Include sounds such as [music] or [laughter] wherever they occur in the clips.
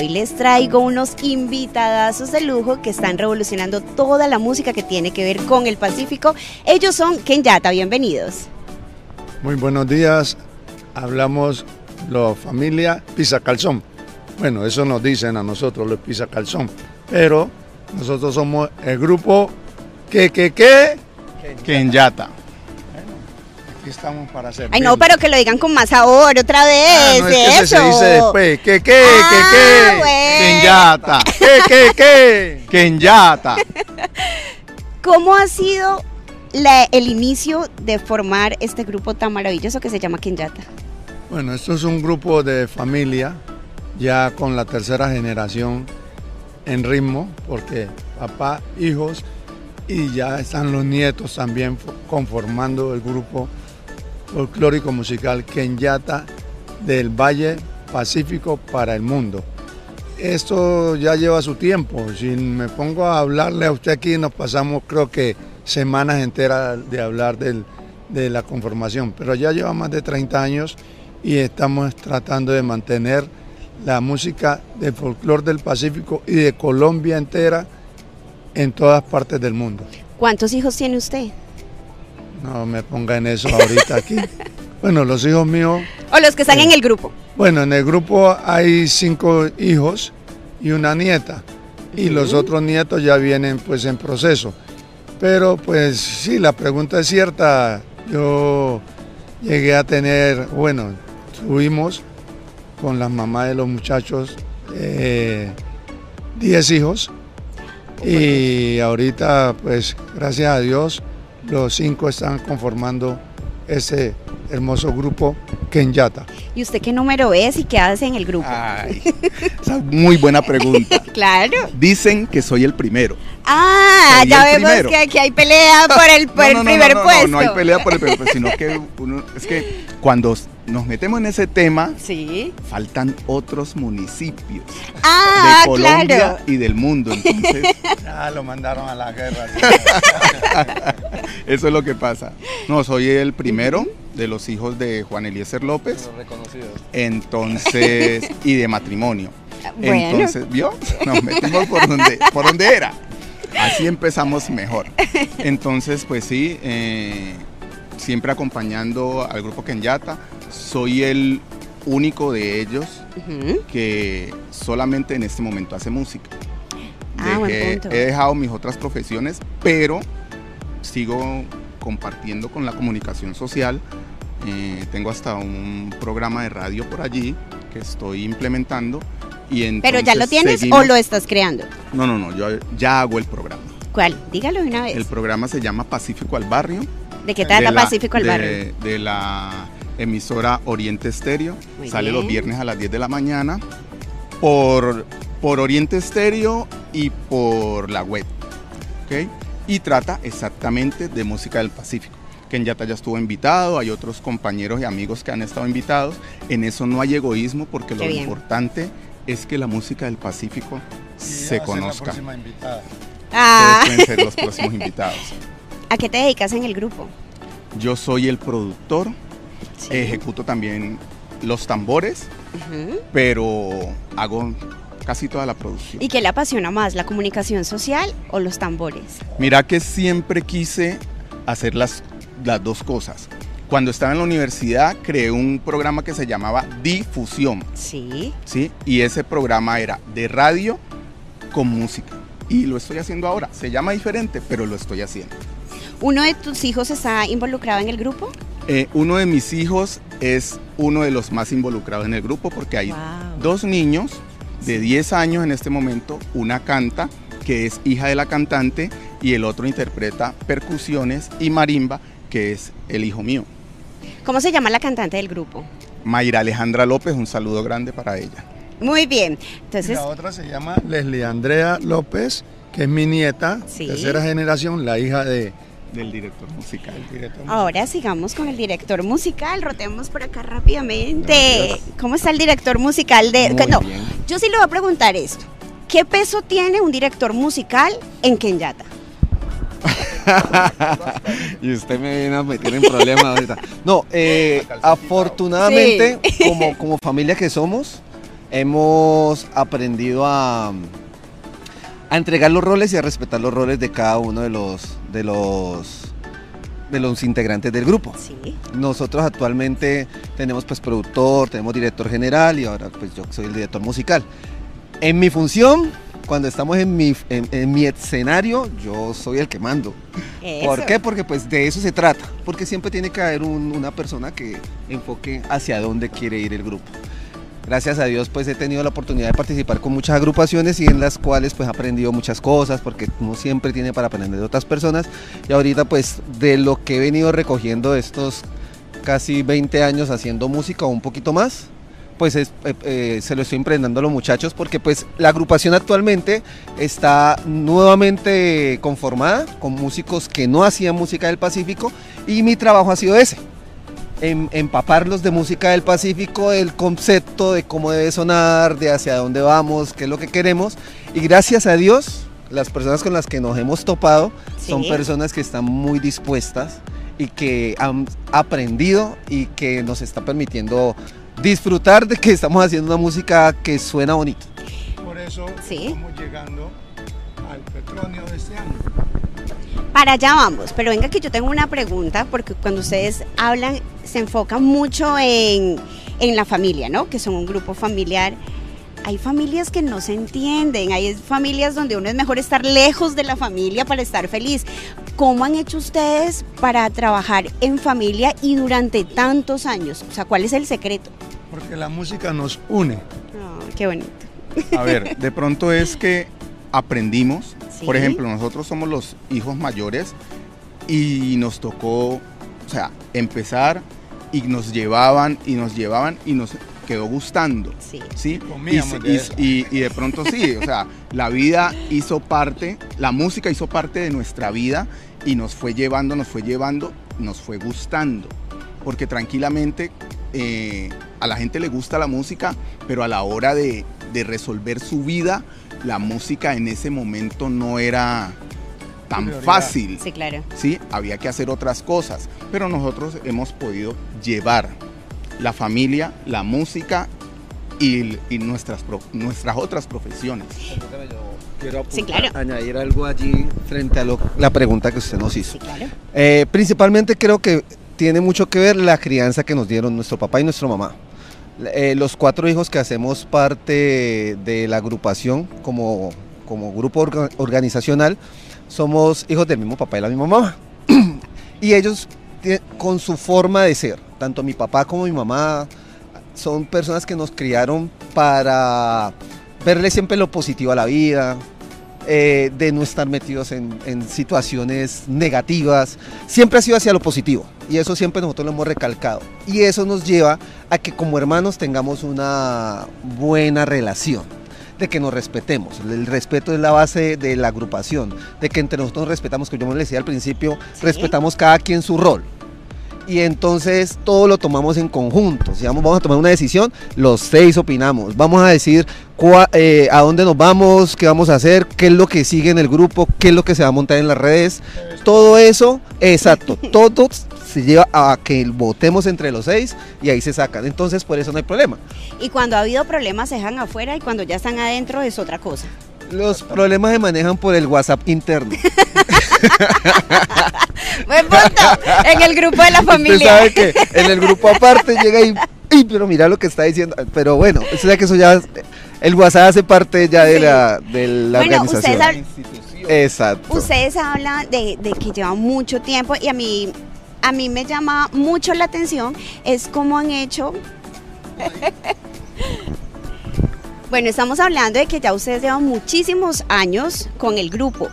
Hoy les traigo unos invitadazos de lujo que están revolucionando toda la música que tiene que ver con el Pacífico. Ellos son Kenyata, bienvenidos. Muy buenos días, hablamos la familia Pisa Calzón. Bueno, eso nos dicen a nosotros los Pisa Calzón, pero nosotros somos el grupo que, que, que, Kenyata. Aquí estamos para hacer. Ay, no, pero que lo digan con más sabor otra vez. Ah, no, es que eso. se, se dice después. Que, que, Ah, que, que. Kenyata. Que, que, que. Kenyata. [laughs] ¿Cómo ha sido la- el inicio de formar este grupo tan maravilloso que se llama Kenyata? Bueno, esto es un grupo de familia, ya con la tercera generación en ritmo, porque papá, hijos y ya están los nietos también fo- conformando el grupo folclórico musical Kenyata del Valle Pacífico para el mundo. Esto ya lleva su tiempo, si me pongo a hablarle a usted aquí nos pasamos creo que semanas enteras de hablar del- de la conformación, pero ya lleva más de 30 años y estamos tratando de mantener la música del folclore del Pacífico y de Colombia entera en todas partes del mundo. ¿Cuántos hijos tiene usted? No me ponga en eso ahorita aquí. Bueno, los hijos míos, O los que están en el grupo. bueno, en el grupo hay cinco hijos y una nieta y los otros nietos ya vienen pues en proceso. Pero pues sí, la pregunta es cierta. Yo llegué a tener, bueno, tuvimos con las mamás de los muchachos eh, 10 hijos y ahorita pues gracias a Dios los cinco están conformando ese hermoso grupo Kenyata. ¿Y usted qué número es y qué hace en el grupo? Ay, esa es muy buena pregunta. [laughs] Claro. Dicen que soy el primero. Ah, Soy ya vemos primero. que aquí hay pelea por el, [laughs] por No, el no, no, primer no, no, puesto. No, hay pelea por el primer puesto, sino que uno, es que cuando nos metemos en ese tema, Sí. faltan otros municipios Ah, de Colombia claro. y del mundo. Entonces, [laughs] Ya lo mandaron a la guerra. [laughs] eso es lo que pasa. No, soy el primero de los hijos de Juan Eliezer López. Entonces, y de matrimonio. Bueno. Entonces, ¿vio? Nos metimos por donde, por donde era. Así empezamos mejor. Entonces, pues sí, eh, siempre acompañando al grupo Kenyata. Soy el único de ellos que solamente en este momento hace música. Ah, buen Dejé- punto. he dejado mis otras profesiones, pero sigo compartiendo con la comunicación social. Eh, tengo hasta un programa de radio por allí que estoy implementando. Y Pero ya lo tienes o lo estás creando. No, no, no, yo ya hago el programa. ¿Cuál? Dígalo de una vez. El programa se llama Pacífico al Barrio. ¿De qué trata Pacífico al de- Barrio? De la emisora Oriente Estéreo. Muy Sale bien. los viernes a las 10 de la mañana por, por Oriente Estéreo y por la web. ¿ok? Y trata exactamente de música del Pacífico. Kenyata ya estuvo invitado, hay otros compañeros y amigos que han estado invitados. En eso no hay egoísmo porque Qué lo bien. importante es que la música del Pacífico se conozca. Ah, Ustedes pueden ser los próximos invitados. [laughs] ¿A qué te dedicas en el grupo? Yo soy el productor, Sí. ejecuto también los tambores, pero hago casi toda la producción. ¿Y qué le apasiona más, la comunicación social o los tambores? Mira que siempre quise hacer las, las dos cosas. Cuando estaba en la universidad creé un programa que se llamaba Difusión, Sí. ¿sí? Y ese programa era de radio con música. Y lo estoy haciendo ahora. Se llama diferente, pero lo estoy haciendo. ¿Uno de tus hijos está involucrado en el grupo? Eh, uno de mis hijos es uno de los más involucrados en el grupo porque hay Wow. dos niños de 10 años en este momento. Una canta, que es hija de la cantante, y el otro interpreta percusiones y marimba, que es el hijo mío. ¿Cómo se llama la cantante del grupo? Mayra Alejandra López, un saludo grande para ella. Muy bien. Y Entonces, la otra se llama Leslie Andrea López, que es mi nieta, Sí. tercera generación, la hija de, Del director musical. director. ahora sigamos con el director musical. Rotemos por acá rápidamente. ¿Cómo está el director musical de.? Muy no, bien. yo sí le voy a preguntar esto. ¿Qué peso tiene un director musical en Kenyata? [laughs] y usted me viene a meter en problemas ahorita. No, eh, afortunadamente, como, como familia que somos, hemos aprendido a, a entregar los roles y a respetar los roles de cada uno de los, de los, de los integrantes del grupo. Sí. Nosotros actualmente tenemos pues productor, tenemos director general y ahora pues yo soy el director musical. En mi función, cuando estamos en mi, en, en mi escenario, yo soy el que mando. ¿Por qué? Porque pues de eso se trata. Porque siempre tiene que haber un- una persona que enfoque hacia dónde quiere ir el grupo. Gracias a Dios pues he tenido la oportunidad de participar con muchas agrupaciones y en las cuales pues he aprendido muchas cosas porque uno siempre tiene para aprender de otras personas. Y ahorita pues de lo que he venido recogiendo estos casi 20 años haciendo música o un poquito más pues es- eh, eh, se lo estoy emprendendo a los muchachos porque pues la agrupación actualmente está nuevamente conformada con músicos que no hacían música del Pacífico y mi trabajo ha sido ese, em- empaparlos de música del Pacífico, el concepto de cómo debe sonar, de hacia dónde vamos, qué es lo que queremos y gracias a Dios las personas con las que nos hemos topado son personas que están muy dispuestas y que han aprendido y que nos está permitiendo disfrutar de que estamos haciendo una música que suena bonito. Por eso Sí. estamos llegando al petróleo de este año. Para allá vamos, pero venga que yo tengo una pregunta, porque cuando ustedes hablan se enfocan mucho en, en la familia, ¿no? Que son un grupo familiar. Hay familias que no se entienden, hay familias donde uno es mejor estar lejos de la familia para estar feliz. ¿Cómo han hecho ustedes para trabajar en familia y durante tantos años? O sea, ¿cuál es el secreto? Porque la música nos une. Ah, qué bonito. A ver, de pronto es que aprendimos. Sí. Por ejemplo, nosotros somos los hijos mayores y nos tocó, o sea, empezar y nos llevaban y nos llevaban y nos quedó gustando. Sí. ¿sí? Y, de y- y- y de pronto sí, o sea, la vida hizo parte, la música hizo parte de nuestra vida y nos fue llevando, nos fue llevando, nos fue gustando. Porque tranquilamente eh, a la gente le gusta la música, pero a la hora de, de resolver su vida, la música en ese momento no era tan Prioridad. fácil. Sí, claro. ¿sí? Había que hacer otras cosas, pero nosotros hemos podido llevar la familia, la música y, y nuestras, pro- nuestras otras profesiones. Quiero Sí, claro. añadir algo allí frente a lo- la pregunta que usted nos hizo. Sí, claro. Eh, principalmente creo que tiene mucho que ver la crianza que nos dieron nuestro papá y nuestra mamá. Eh, los cuatro hijos que hacemos parte de la agrupación como, como grupo orga- organizacional somos hijos del mismo papá y la misma mamá. [clears throat] y ellos con su forma de ser, tanto mi papá como mi mamá, son personas que nos criaron para verle siempre lo positivo a la vida, eh, de no estar metidos en situaciones negativas, siempre ha sido hacia lo positivo y eso siempre nosotros lo hemos recalcado y eso nos lleva a que como hermanos tengamos una buena relación de que nos respetemos, el respeto es la base de la agrupación, de que entre nosotros nos respetamos, que yo me le decía al principio, Sí. respetamos cada quien su rol y entonces todo lo tomamos en conjunto. Si vamos, vamos a tomar una decisión, los seis opinamos. Vamos a decir cua- eh, a dónde nos vamos, qué vamos a hacer, qué es lo que sigue en el grupo, qué es lo que se va a montar en las redes. Todo eso, exacto, [laughs] todo se lleva a que votemos entre los seis y ahí se sacan. Entonces por eso no hay problema. Y cuando ha habido problemas se dejan afuera y cuando ya están adentro es otra cosa. Los problemas se manejan por el WhatsApp interno. [laughs] Buen punto. En el grupo de la Usted familia. sabe que en el grupo aparte llega y, "Ey, pero mira lo que está diciendo. Pero bueno, usted sabe que eso ya, el WhatsApp hace parte ya de Sí. la, de la Bueno, organización. ustedes Exacto. Ustedes hablan de, de que llevan mucho tiempo y a mí, a mí me llama mucho la atención es cómo han hecho. bueno, estamos hablando de que ya ustedes llevan muchísimos años con el grupo.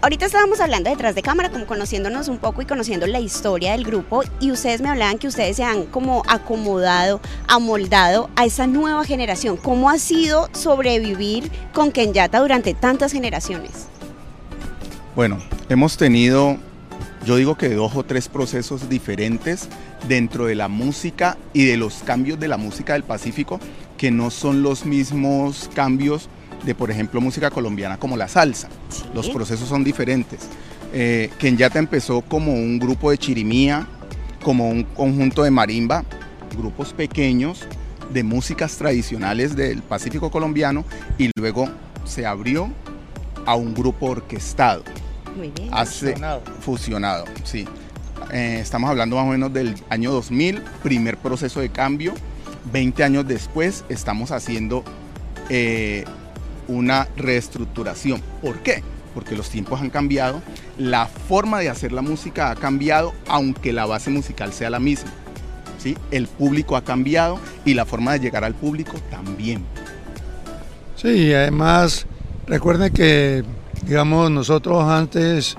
Ahorita estábamos hablando detrás de cámara, como conociéndonos un poco y conociendo la historia del grupo, y ustedes me hablaban que ustedes se han como acomodado, amoldado a esa nueva generación. ¿Cómo ha sido sobrevivir con Kenyata durante tantas generaciones? Bueno, hemos tenido, yo digo que dos o tres procesos diferentes dentro de la música y de los cambios de la música del Pacífico, que no son los mismos cambios de, por ejemplo, música colombiana como la salsa. Los procesos son diferentes. Eh, Kenyata empezó como un grupo de chirimía, como un conjunto de marimba, grupos pequeños, de músicas tradicionales del Pacífico colombiano y luego se abrió a un grupo orquestado. Muy bien. Hace, Fusionado. fusionado, sí. Eh, estamos hablando más o menos del año 2000, primer proceso de cambio. 20 años después estamos haciendo eh, una reestructuración. ¿Por qué? Porque los tiempos han cambiado, la forma de hacer la música ha cambiado, aunque la base musical sea la misma. ¿sí? El público ha cambiado y la forma de llegar al público también. Sí, y además recuerden que, digamos, nosotros antes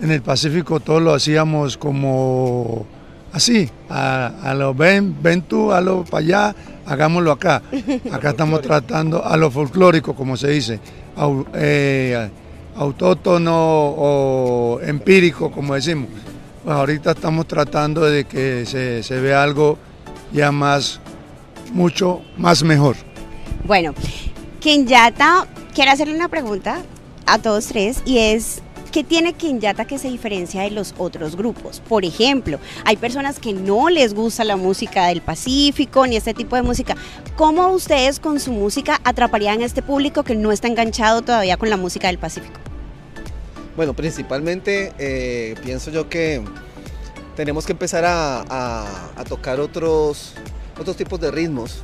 en el Pacífico todo lo hacíamos como así, a, a lo ven, ven tú, a lo para allá, hagámoslo acá. [laughs] Acá estamos tratando a lo folclórico, como se dice, au- eh, autótono o empírico, como decimos. Pues ahorita estamos tratando de que se, se vea algo ya más, mucho más mejor. Bueno, Kenyata, quiero hacerle una pregunta a todos tres y es, ¿qué tiene Kenyata que se diferencia de los otros grupos? Por ejemplo, hay personas que no les gusta la música del Pacífico ni este tipo de música. ¿Cómo ustedes con su música atraparían a este público que no está enganchado todavía con la música del Pacífico? Bueno, principalmente eh, pienso yo que tenemos que empezar a- a tocar otros, otros tipos de ritmos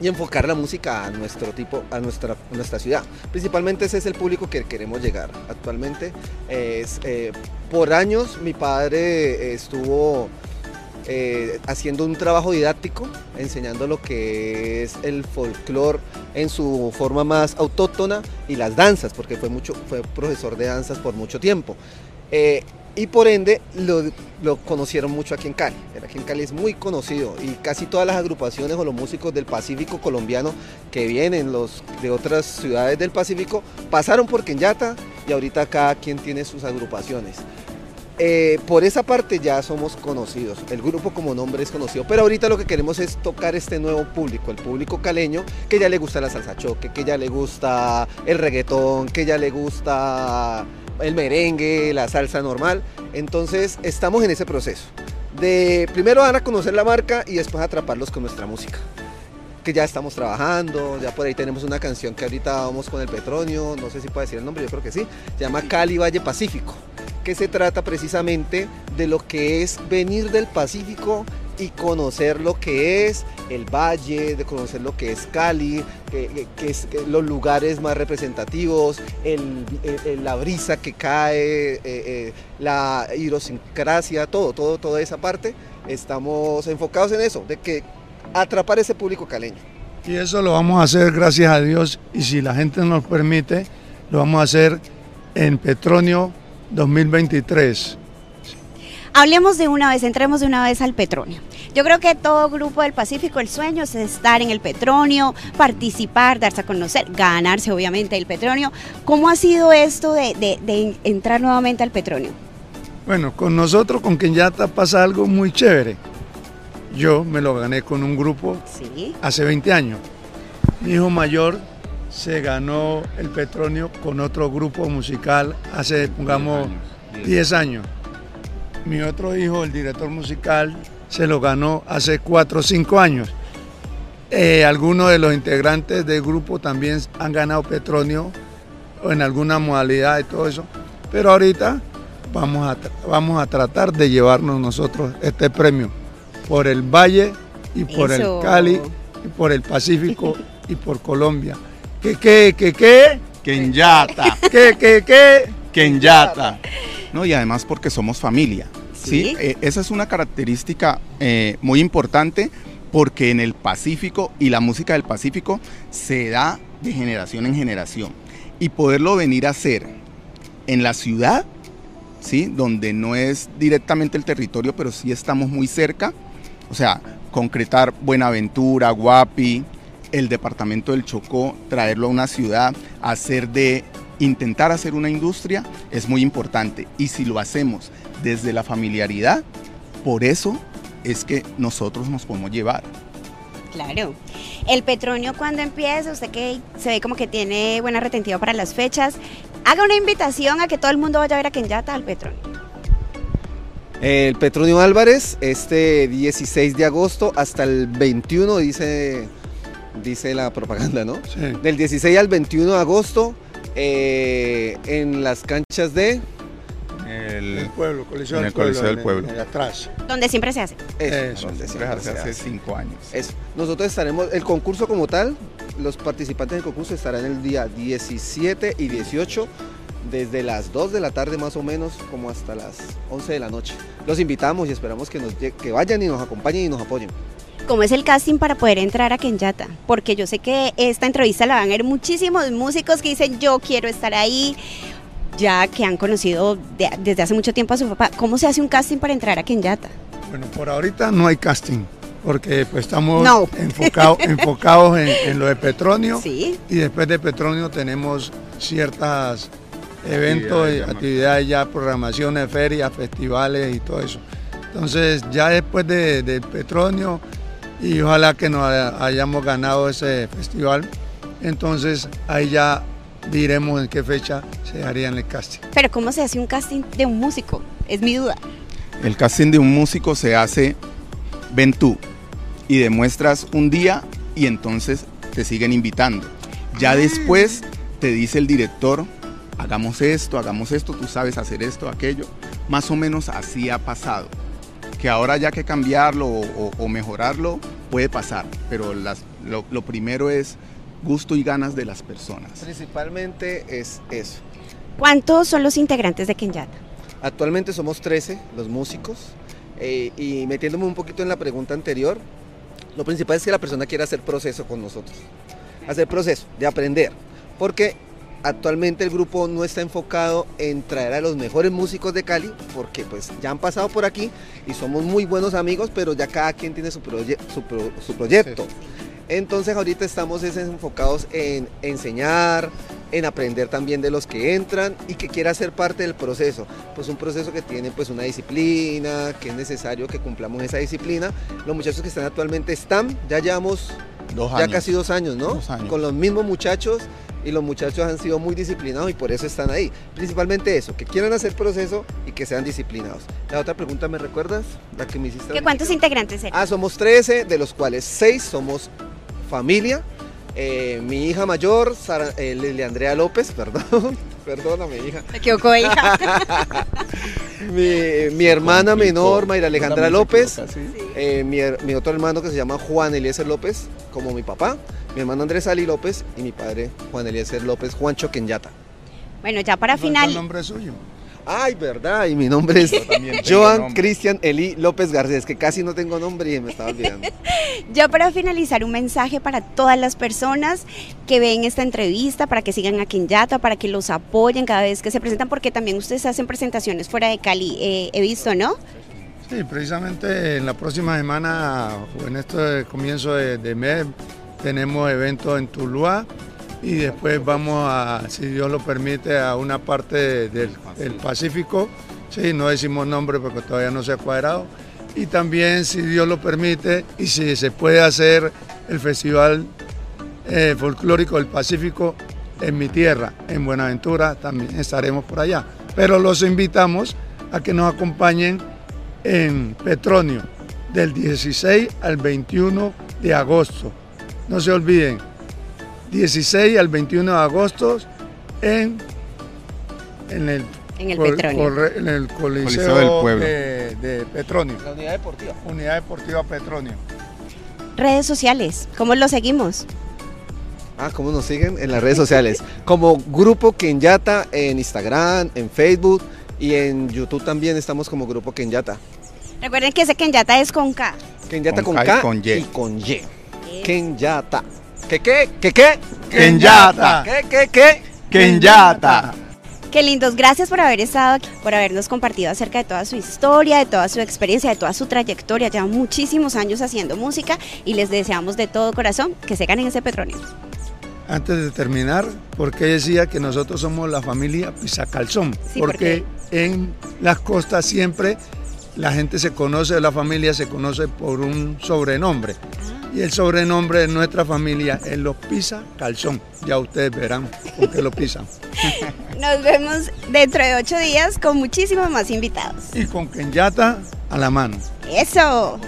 y enfocar la música a nuestro tipo, a nuestra, nuestra ciudad. Principalmente ese es el público que queremos llegar. Actualmente es eh, por años mi padre eh, estuvo eh, haciendo un trabajo didáctico, enseñando lo que es el folclore en su forma más autóctona y las danzas, porque fue, mucho, fue profesor de danzas por mucho tiempo. Y por ende lo, conocieron mucho aquí en Cali. Aquí en Cali es muy conocido y casi todas las agrupaciones o los músicos del Pacífico colombiano que vienen los de otras ciudades del Pacífico pasaron por Kenyata y ahorita cada quien tiene sus agrupaciones. Eh, por esa parte ya somos conocidos, el grupo como nombre es conocido, pero ahorita lo que queremos es tocar este nuevo público, el público caleño que ya le gusta la salsa choque, que ya le gusta el reggaetón, que ya le gusta el merengue, la salsa normal. Entonces estamos en ese proceso. De primero van a conocer la marca y después atraparlos con nuestra música. Que ya estamos trabajando, ya por ahí tenemos una canción que ahorita vamos con el Petronio, no sé si puedo decir el nombre, yo creo que sí, se llama Cali Valle Pacífico, que se trata precisamente de lo que es venir del Pacífico y conocer lo que es el valle, de conocer lo que es Cali, que, los lugares más representativos, el- la brisa que cae, eh, eh, la idiosincrasia, todo, todo, toda esa parte. Estamos enfocados en eso, de que atrapar ese público caleño. Y eso lo vamos a hacer gracias a Dios y si la gente nos permite, lo vamos a hacer en Petronio 2023. Hablemos de una vez, entremos de una vez al Petronio. Yo creo que todo grupo del Pacífico, el sueño es estar en el Petronio, participar, darse a conocer, ganarse obviamente el Petronio. ¿Cómo ha sido esto de, de- de entrar nuevamente al Petronio? Bueno, con nosotros, con Kenyata, pasa algo muy chévere. Yo me lo gané con un grupo Sí. hace 20 años. Mi hijo mayor se ganó el Petronio con otro grupo musical hace, pongamos, 10 años. Mi otro hijo, el director musical, se lo ganó hace 4 o 5 años. Eh, algunos de los integrantes del grupo también han ganado Petronio o en alguna modalidad y todo eso. Pero ahorita vamos a, vamos a tratar de llevarnos nosotros este premio por el Valle y por Eso. el Cali y por el Pacífico y por Colombia. ¿Qué, qué, qué, qué? Kenyata, ¿Qué, qué, qué? Kenyata. No, y además porque somos familia. ¿sí? Sí. Eh, esa es una característica eh, muy importante porque en el Pacífico y la música del Pacífico se da de generación en generación. Y poderlo venir a hacer en la ciudad, ¿sí? donde no es directamente el territorio, pero sí estamos muy cerca, o sea, concretar Buenaventura, Guapi, el departamento del Chocó, traerlo a una ciudad, hacer de, intentar hacer una industria es muy importante. Y si lo hacemos desde la familiaridad, por eso es que nosotros nos podemos llevar. Claro. El Petronio cuando empieza, usted que se ve como que tiene buena retentiva para las fechas, haga una invitación a que todo el mundo vaya a ver a Kenyata al Petronio. El Petronio Álvarez, este 16 de agosto hasta el 21, dice, dice la propaganda, ¿no? Sí. Del 16 al 21 de agosto eh, en las canchas de... El, El pueblo, Coliseo En del el Pueblo. Coliseo del en- Pueblo. en- atrás. Donde siempre se hace. Eso, Eso, donde siempre siempre hace, se hace hace. cinco años. Eso. Nosotros estaremos, el concurso como tal, los participantes del concurso estarán el día 17 y 18, desde las 2 de la tarde más o menos, como hasta las 11 de la noche. Los invitamos y esperamos que, nos, que vayan y nos acompañen y nos apoyen. ¿Cómo es el casting para poder entrar a Kenyata? Porque yo sé que esta entrevista la van a ver muchísimos músicos que dicen yo quiero estar ahí, ya que han conocido de- desde hace mucho tiempo a su papá. ¿Cómo se hace un casting para entrar a Kenyata? Bueno, por ahorita no hay casting, porque pues estamos No. enfocados, [laughs] enfocados en, en lo de Petronio Sí. y después de Petronio tenemos ciertas eventos, Actividades más. actividades ya, programaciones, ferias, festivales y todo eso. Entonces ya después de, de Petronio y ojalá que nos haya- hayamos ganado ese festival, entonces ahí ya diremos en qué fecha se haría en el casting. Pero ¿cómo se hace un casting de un músico? Es mi duda. El casting de un músico se hace, ven tú, y demuestras un día y entonces te siguen invitando. Ya después te dice el director, hagamos esto, hagamos esto, tú sabes hacer esto, aquello. Más o menos así ha pasado. Que ahora ya que cambiarlo o, o- o mejorarlo puede pasar, pero las- lo, lo primero es gusto y ganas de las personas. Principalmente es eso. ¿Cuántos son los integrantes de Kenyata? Actualmente somos 13 los músicos eh, y metiéndome un poquito en la pregunta anterior, lo principal es que la persona quiera hacer proceso con nosotros, hacer proceso de aprender, porque actualmente el grupo no está enfocado en traer a los mejores músicos de Cali, porque pues ya han pasado por aquí y somos muy buenos amigos, pero ya cada quien tiene su, proye- su, pro- su proyecto. Entonces ahorita estamos es enfocados en enseñar, en aprender también de los que entran y que quiera ser parte del proceso. Pues un proceso que tiene pues una disciplina, que es necesario que cumplamos esa disciplina. Los muchachos que están actualmente están, ya llevamos Dos ya casi dos años, ¿no? Dos años. Con los mismos muchachos y los muchachos han sido muy disciplinados y por eso están ahí. Principalmente eso, que quieran hacer proceso y que sean disciplinados. La otra pregunta, ¿me recuerdas? La que me hiciste. ¿Qué. ¿Cuántos integrantes eran? Ah, somos 13, de los cuales 6 somos familia. Eh, mi hija mayor, Sara, eh, Lili Andrea López, [laughs] perdón, perdóname hija. Me equivoco, hija. [laughs] Mi, mi hermana Complicó. menor, Mayra Alejandra López. equivoca, ¿sí? Eh, mi, otro hermano que se llama Juan Eliezer López, como mi papá. Mi hermano Andrés Ali López y mi padre Juan Eliezer López, Juancho Kenyata. Bueno, ya para ¿No está final, el nombre suyo? Ay, verdad, y mi nombre es Joan. Cristian Eli López Garcés, que casi no tengo nombre y me estaba olvidando. [laughs] ya para finalizar un mensaje para todas las personas que ven esta entrevista, para que sigan a Kenyata, para que los apoyen cada vez que se presentan, porque también ustedes hacen presentaciones fuera de Cali, eh, he visto, ¿no? Sí, precisamente en la próxima semana o en este comienzo de, de mes tenemos eventos en Tuluá y después vamos a, si Dios lo permite, a una parte del, Pacífico. Sí, no decimos nombre porque todavía no se ha cuadrado. Y también, si Dios lo permite, y si se puede hacer el Festival eh, Folclórico del Pacífico en mi tierra, en Buenaventura, también estaremos por allá. Pero los invitamos a que nos acompañen en Petronio del 16 al 21 de agosto. No se olviden, 16 al 21 de agosto en, en el, En el col- Petronio. corre- en el Coliseo, Coliseo del Pueblo. De, de Petronio, La unidad deportiva. Unidad Deportiva Petronio. Redes sociales, ¿cómo lo seguimos? Ah, ¿cómo nos siguen? En las redes sociales. Como Grupo Kenyata en Instagram, en Facebook y en YouTube también estamos como Grupo Kenyata. Recuerden que ese Kenyata es con K. Kenyata Con con, K y con Y. y con Y. Kenyata. ¿Qué qué? ¿Qué qué? Kenyata. ¿Qué qué qué? Kenyata. Qué lindos, gracias por haber estado aquí, por habernos compartido acerca de toda su historia, de toda su experiencia, de toda su trayectoria. Llevan muchísimos años haciendo música y les deseamos de todo corazón que se ganen ese petróleo. Antes de terminar, ¿por qué decía que nosotros somos la familia Pizacalzón? Sí, ¿por porque en las costas siempre la gente se conoce, la familia se conoce por un sobrenombre. Y el sobrenombre de nuestra familia es los pisa calzón. Ya ustedes verán por qué lo pisan. [laughs] Nos vemos dentro de ocho días con muchísimos más invitados. Y con Kenyata a la mano. Eso.